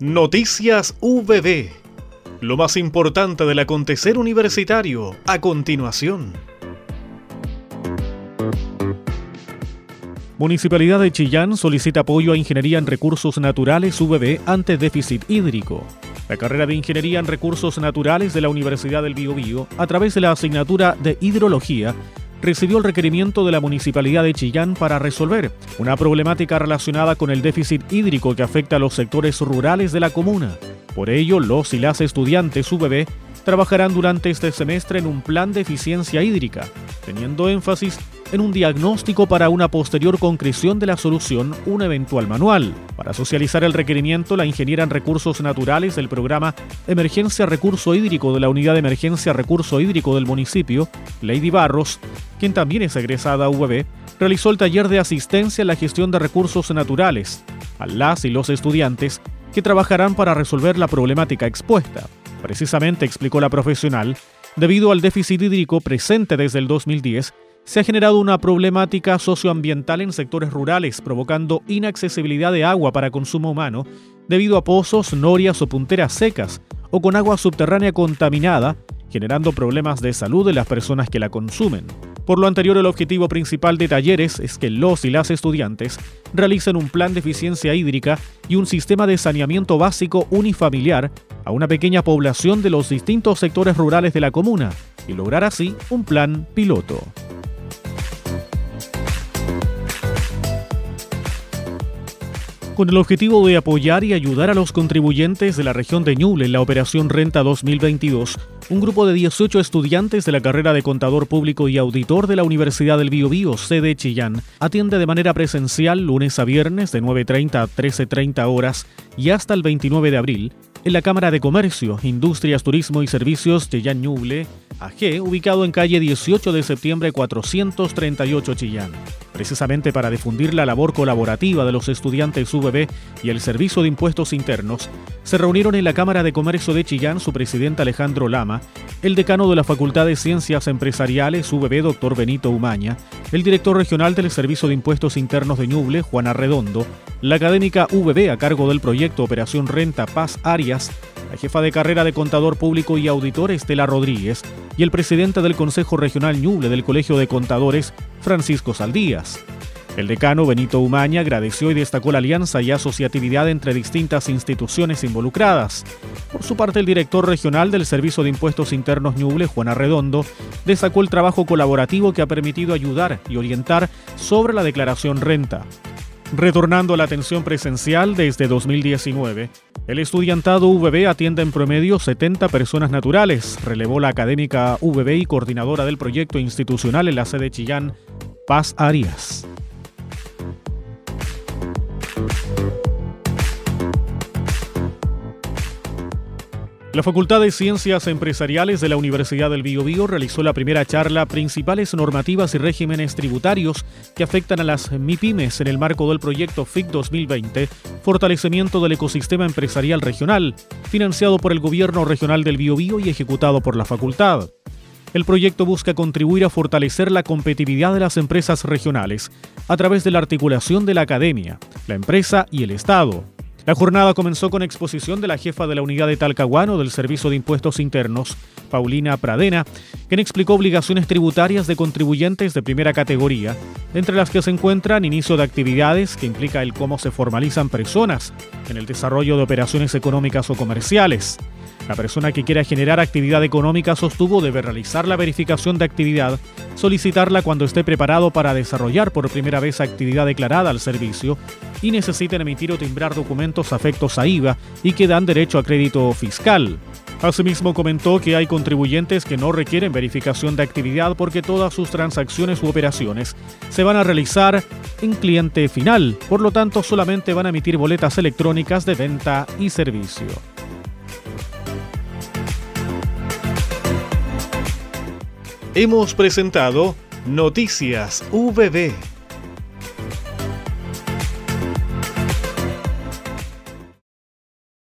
Noticias VB. Lo más importante del acontecer universitario a continuación. Municipalidad de Chillán solicita apoyo a Ingeniería en Recursos Naturales VB ante déficit hídrico. La carrera de Ingeniería en Recursos Naturales de la Universidad del Biobío, a través de la asignatura de Hidrología, recibió el requerimiento de la Municipalidad de Chillán para resolver una problemática relacionada con el déficit hídrico que afecta a los sectores rurales de la comuna. Por ello, los y las estudiantes UBB trabajarán durante este semestre en un plan de eficiencia hídrica, teniendo énfasis en un diagnóstico para una posterior concreción de la solución, un eventual manual. Para socializar el requerimiento, la ingeniera en recursos naturales del programa Emergencia Recurso Hídrico de la Unidad de Emergencia Recurso Hídrico del municipio, Lady Barros, quien también es egresada a UB, realizó el taller de asistencia en la gestión de recursos naturales a las y los estudiantes que trabajarán para resolver la problemática expuesta. Precisamente, explicó la profesional, debido al déficit hídrico presente desde el 2010, se ha generado una problemática socioambiental en sectores rurales, provocando inaccesibilidad de agua para consumo humano debido a pozos, norias o punteras secas, o con agua subterránea contaminada, generando problemas de salud de las personas que la consumen. Por lo anterior, el objetivo principal de talleres es que los y las estudiantes realicen un plan de eficiencia hídrica y un sistema de saneamiento básico unifamiliar a una pequeña población de los distintos sectores rurales de la comuna y lograr así un plan piloto. Con el objetivo de apoyar y ayudar a los contribuyentes de la región de Ñuble en la Operación Renta 2022, un grupo de 18 estudiantes de la carrera de Contador Público y Auditor de la Universidad del Biobío, sede Chillán, atiende de manera presencial lunes a viernes de 9.30 a 13.30 horas y hasta el 29 de abril en la Cámara de Comercio, Industrias, Turismo y Servicios Chillán Ñuble, AG, ubicado en calle 18 de septiembre 438 Chillán. Precisamente para difundir la labor colaborativa de los estudiantes UBB y el Servicio de Impuestos Internos, se reunieron en la Cámara de Comercio de Chillán su presidente Alejandro Lama, el decano de la Facultad de Ciencias Empresariales UBB, doctor Benito Umaña, el director regional del Servicio de Impuestos Internos de Ñuble, Juana Redondo, la académica UBB a cargo del proyecto Operación Renta Paz Arias, la jefa de carrera de contador público y auditor Estela Rodríguez y el presidente del Consejo Regional Ñuble del Colegio de Contadores, Francisco Saldías. El decano Benito Umaña agradeció y destacó la alianza y asociatividad entre distintas instituciones involucradas. Por su parte, el director regional del Servicio de Impuestos Internos Ñuble, Juan Arredondo, destacó el trabajo colaborativo que ha permitido ayudar y orientar sobre la declaración renta. Retornando a la atención presencial desde 2019, el estudiantado VB atiende en promedio 70 personas naturales, relevó la académica VB y coordinadora del proyecto institucional en la sede Chillán, Paz Arias. La Facultad de Ciencias Empresariales de la Universidad del Biobío realizó la primera charla Principales normativas y regímenes tributarios que afectan a las MIPIMES en el marco del proyecto FIC 2020, Fortalecimiento del Ecosistema Empresarial Regional, financiado por el Gobierno Regional del Biobío y ejecutado por la facultad. El proyecto busca contribuir a fortalecer la competitividad de las empresas regionales a través de la articulación de la academia, la empresa y el Estado. La jornada comenzó con exposición de la jefa de la unidad de Talcahuano del Servicio de Impuestos Internos, Paulina Pradena, quien explicó obligaciones tributarias de contribuyentes de primera categoría, entre las que se encuentran inicio de actividades que implica el cómo se formalizan personas en el desarrollo de operaciones económicas o comerciales, la persona que quiera generar actividad económica sostuvo debe realizar la verificación de actividad, solicitarla cuando esté preparado para desarrollar por primera vez actividad declarada al servicio y necesiten emitir o timbrar documentos afectos a IVA y que dan derecho a crédito fiscal. Asimismo comentó que hay contribuyentes que no requieren verificación de actividad porque todas sus transacciones u operaciones se van a realizar en cliente final, por lo tanto solamente van a emitir boletas electrónicas de venta y servicio. Hemos presentado Noticias VB